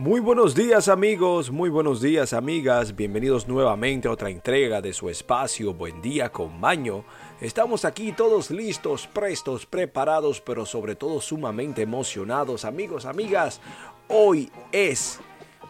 Muy buenos días amigos, muy buenos días amigas, bienvenidos nuevamente a otra entrega de su espacio Buen día con Maño. Estamos aquí todos listos, prestos, preparados, pero sobre todo sumamente emocionados amigos, amigas. Hoy es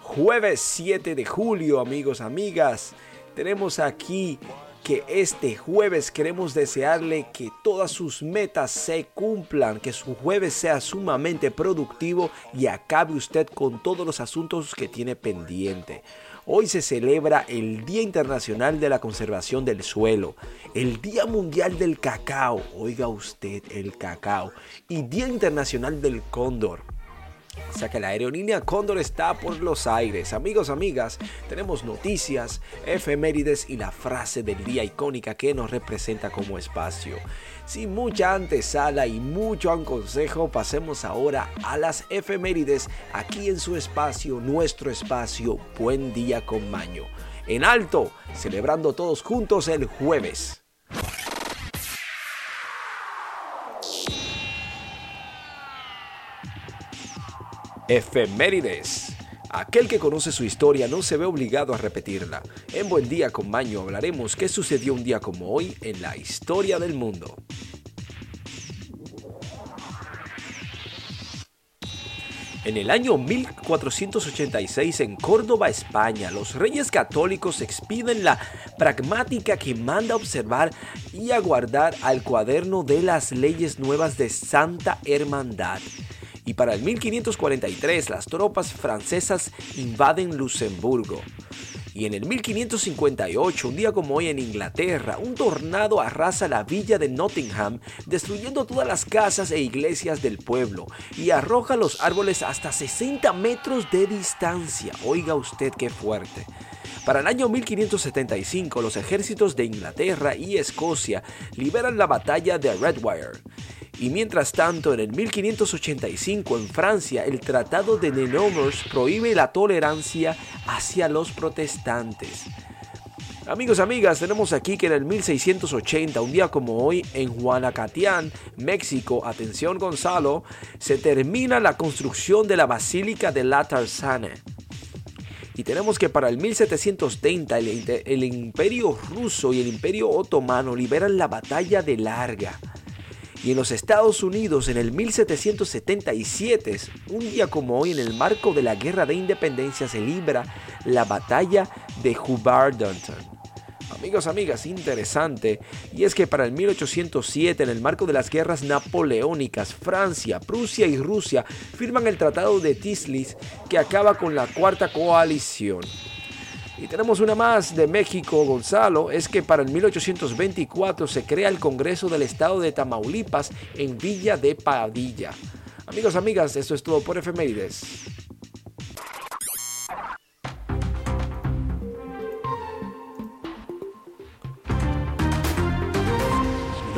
jueves 7 de julio amigos, amigas. Tenemos aquí que este jueves queremos desearle que todas sus metas se cumplan, que su jueves sea sumamente productivo y acabe usted con todos los asuntos que tiene pendiente. Hoy se celebra el Día Internacional de la Conservación del Suelo, el Día Mundial del Cacao, oiga usted el cacao, y Día Internacional del Cóndor. O sea que la aerolínea Cóndor está por los aires. Amigos, amigas, tenemos noticias, efemérides y la frase del día icónica que nos representa como espacio. Sin mucha antesala y mucho consejo, pasemos ahora a las efemérides aquí en su espacio, nuestro espacio, Buen Día con Maño. En alto, celebrando todos juntos el jueves. Efemérides. Aquel que conoce su historia no se ve obligado a repetirla. En Buen Día con Maño hablaremos qué sucedió un día como hoy en la historia del mundo. En el año 1486 en Córdoba, España, los reyes católicos expiden la pragmática que manda observar y aguardar al cuaderno de las leyes nuevas de Santa Hermandad y para el 1543 las tropas francesas invaden Luxemburgo. Y en el 1558, un día como hoy en Inglaterra, un tornado arrasa la villa de Nottingham, destruyendo todas las casas e iglesias del pueblo y arroja los árboles hasta 60 metros de distancia. Oiga usted qué fuerte. Para el año 1575, los ejércitos de Inglaterra y Escocia liberan la batalla de Redwire y mientras tanto, en el 1585 en Francia, el Tratado de Nemours prohíbe la tolerancia hacia los protestantes. Amigos, amigas, tenemos aquí que en el 1680, un día como hoy, en Juanacatián, México, atención Gonzalo, se termina la construcción de la Basílica de la Tarzana. Y tenemos que para el 1730 el, Imperio ruso y el Imperio otomano liberan la batalla de Larga. Y en los Estados Unidos, en el 1777, un día como hoy, en el marco de la Guerra de Independencia, se libra la batalla de Hubbardton. Amigos, amigas, interesante. Y es que para el 1807, en el marco de las guerras napoleónicas, Francia, Prusia y Rusia firman el Tratado de Tislis que acaba con la Cuarta Coalición. Y tenemos una más de México, Gonzalo, es que para el 1824 se crea el Congreso del Estado de Tamaulipas en Villa de Padilla. Amigos, amigas, esto es todo por efemérides.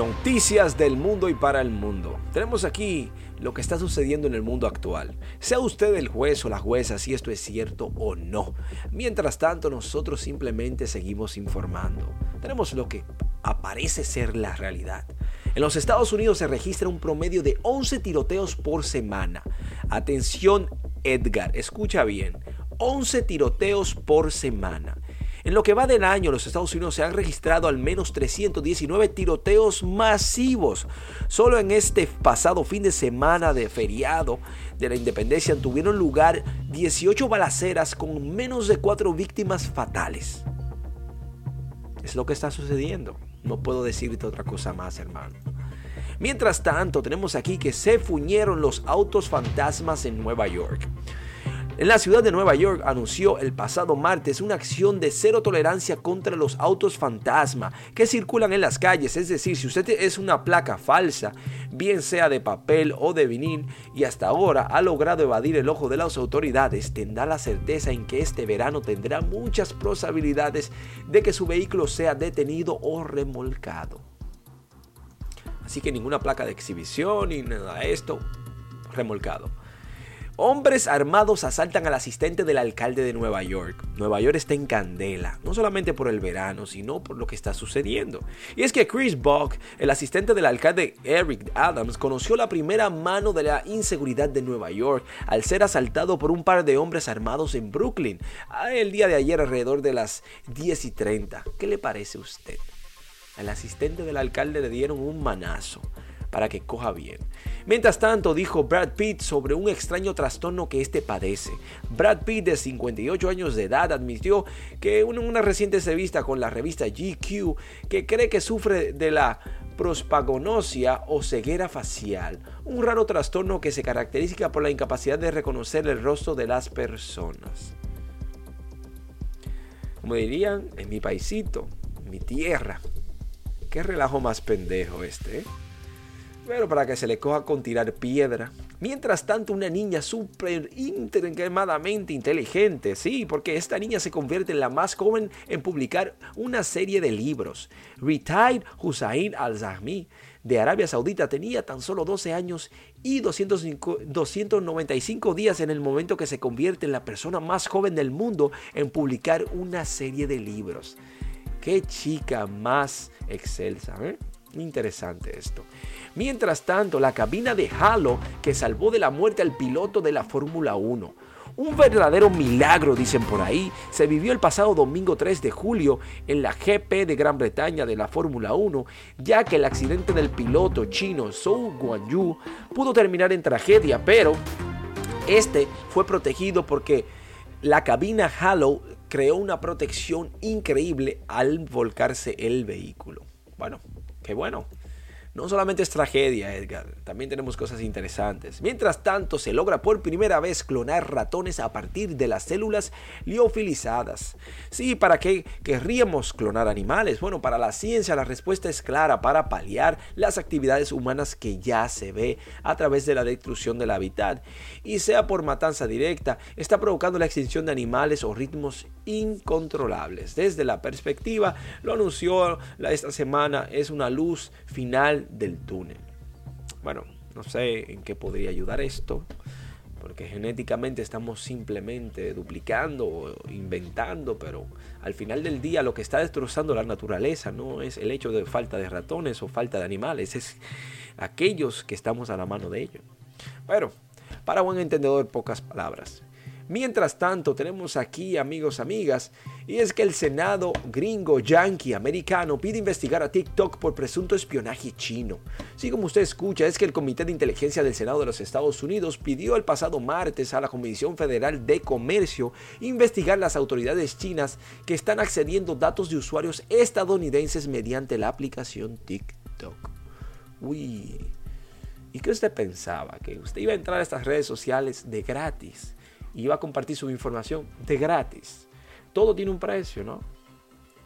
Noticias del mundo y para el mundo. Tenemos aquí lo que está sucediendo en el mundo actual. Sea usted el juez o la jueza si esto es cierto o no. Mientras tanto, nosotros simplemente seguimos informando. Tenemos lo que aparece ser la realidad. En los Estados Unidos se registra un promedio de 11 tiroteos por semana. Atención Edgar, escucha bien. 11 tiroteos por semana. En lo que va del año, los Estados Unidos se han registrado al menos 319 tiroteos masivos. Solo en este pasado fin de semana de feriado de la independencia tuvieron lugar 18 balaceras con menos de 4 víctimas fatales. Es lo que está sucediendo. No puedo decirte otra cosa más, hermano. Mientras tanto, tenemos aquí que se fuñeron los autos fantasmas en Nueva York. En la ciudad de Nueva York anunció el pasado martes una acción de cero tolerancia contra los autos fantasma que circulan en las calles. Es decir, si usted es una placa falsa, bien sea de papel o de vinil, y hasta ahora ha logrado evadir el ojo de las autoridades, tendrá la certeza en que este verano tendrá muchas probabilidades de que su vehículo sea detenido o remolcado. Así que ninguna placa de exhibición ni nada de esto, remolcado. Hombres armados asaltan al asistente del alcalde de Nueva York. Nueva York está en candela, no solamente por el verano, sino por lo que está sucediendo. Y es que Chris Buck, el asistente del alcalde Eric Adams, conoció la primera mano de la inseguridad de Nueva York al ser asaltado por un par de hombres armados en Brooklyn el día de ayer alrededor de las 10 y 30. ¿Qué le parece a usted? Al asistente del alcalde le dieron un manazo para que coja bien. Mientras tanto, dijo Brad Pitt sobre un extraño trastorno que este padece. Brad Pitt, de 58 años de edad, admitió que en una reciente entrevista con la revista GQ que cree que sufre de la prospagonosia o ceguera facial, un raro trastorno que se caracteriza por la incapacidad de reconocer el rostro de las personas. Como dirían en mi paisito, mi tierra. Qué relajo más pendejo este, ¿eh? Pero para que se le coja con tirar piedra. Mientras tanto, una niña súper inteligente, sí, porque esta niña se convierte en la más joven en publicar una serie de libros. Retired Hussein al-Zahmi de Arabia Saudita tenía tan solo 12 años y 295 días en el momento que se convierte en la persona más joven del mundo en publicar una serie de libros. Qué chica más excelsa, ¿eh? Interesante esto. Mientras tanto, la cabina de Halo que salvó de la muerte al piloto de la Fórmula 1. Un verdadero milagro, dicen por ahí, se vivió el pasado domingo 3 de julio en la GP de Gran Bretaña de la Fórmula 1, ya que el accidente del piloto chino Zhou Guanyu pudo terminar en tragedia, pero este fue protegido porque la cabina Halo creó una protección increíble al volcarse el vehículo. Bueno, qué bueno. No solamente es tragedia, Edgar, también tenemos cosas interesantes. Mientras tanto, se logra por primera vez clonar ratones a partir de las células liofilizadas. Sí, ¿para qué querríamos clonar animales? Bueno, para la ciencia la respuesta es clara, para paliar las actividades humanas que ya se ve a través de la destrucción del hábitat. Y sea por matanza directa, está provocando la extinción de animales o ritmos incontrolables. Desde la perspectiva, lo anunció esta semana, es una luz final del túnel. Bueno, no sé en qué podría ayudar esto, porque genéticamente estamos simplemente duplicando o inventando, pero al final del día lo que está destrozando la naturaleza no es el hecho de falta de ratones o falta de animales, es aquellos que estamos a la mano de ellos. Pero, para buen entendedor, pocas palabras. Mientras tanto, tenemos aquí, amigos, amigas, y es que el Senado gringo yankee americano pide investigar a TikTok por presunto espionaje chino. Sí, como usted escucha, es que el Comité de Inteligencia del Senado de los Estados Unidos pidió el pasado martes a la Comisión Federal de Comercio investigar las autoridades chinas que están accediendo datos de usuarios estadounidenses mediante la aplicación TikTok. Uy. ¿Y qué usted pensaba? Que usted iba a entrar a estas redes sociales de gratis iba a compartir su información de gratis. Todo tiene un precio, ¿no?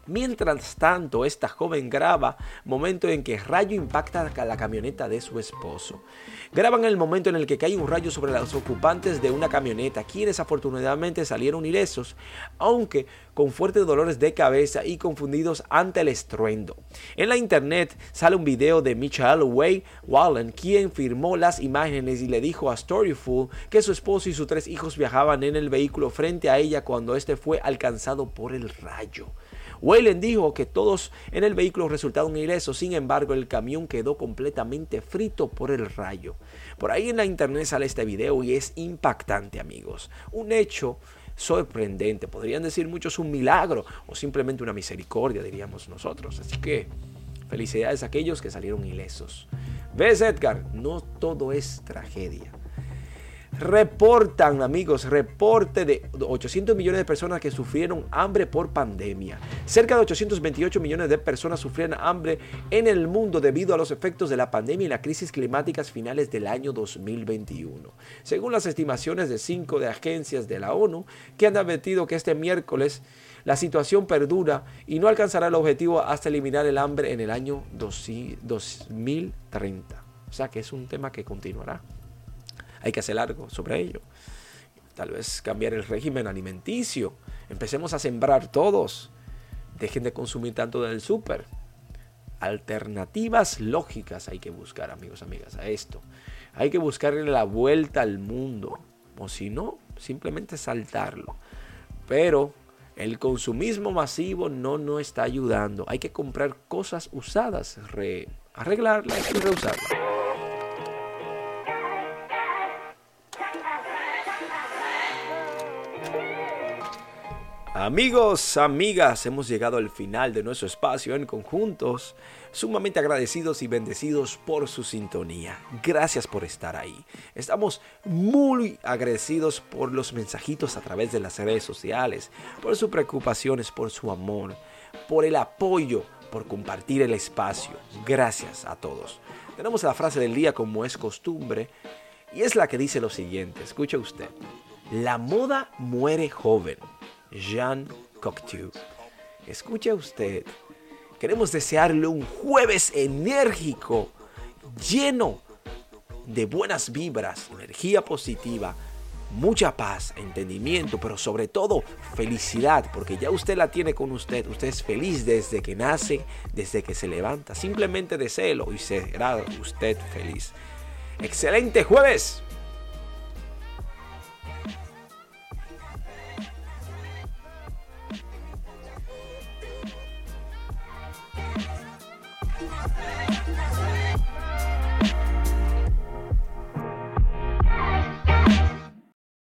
Mientras tanto, esta joven graba momento en que rayo impacta la camioneta de su esposo. Graban el momento en el que cae un rayo sobre los ocupantes de una camioneta, quienes afortunadamente salieron ilesos, aunque con fuertes dolores de cabeza y confundidos ante el estruendo. En la internet sale un video de Michael Way Wallen, quien firmó las imágenes y le dijo a Storyful que su esposo y sus tres hijos viajaban en el vehículo frente a ella cuando este fue alcanzado por el rayo. Wayland dijo que todos en el vehículo resultaron ilesos, sin embargo el camión quedó completamente frito por el rayo. Por ahí en la internet sale este video y es impactante amigos. Un hecho sorprendente, podrían decir muchos un milagro o simplemente una misericordia diríamos nosotros. Así que felicidades a aquellos que salieron ilesos. ¿Ves Edgar? No todo es tragedia. Reportan, amigos, reporte de 800 millones de personas que sufrieron hambre por pandemia. Cerca de 828 millones de personas sufrieron hambre en el mundo debido a los efectos de la pandemia y las crisis climáticas finales del año 2021. Según las estimaciones de cinco de agencias de la ONU, que han advertido que este miércoles la situación perdura y no alcanzará el objetivo hasta eliminar el hambre en el año 2030. O sea que es un tema que continuará hay que hacer algo sobre ello. Tal vez cambiar el régimen alimenticio. Empecemos a sembrar todos. Dejen de consumir tanto del súper. Alternativas lógicas hay que buscar, amigos, amigas, a esto. Hay que buscarle la vuelta al mundo. o si no, simplemente saltarlo. Pero el consumismo masivo no nos está ayudando. Hay que comprar cosas usadas, arreglarlas y reusarlas. Amigos, amigas, hemos llegado al final de nuestro espacio en conjuntos, sumamente agradecidos y bendecidos por su sintonía. Gracias por estar ahí. Estamos muy agradecidos por los mensajitos a través de las redes sociales, por sus preocupaciones, por su amor, por el apoyo, por compartir el espacio. Gracias a todos. Tenemos la frase del día como es costumbre y es la que dice lo siguiente. Escuche usted. La moda muere joven Jean Cocteau. Escuche usted, queremos desearle un jueves enérgico, lleno de buenas vibras, energía positiva, mucha paz, entendimiento, pero sobre todo felicidad, porque ya usted la tiene con usted. Usted es feliz desde que nace, desde que se levanta. Simplemente deséelo y será usted feliz. Excelente jueves.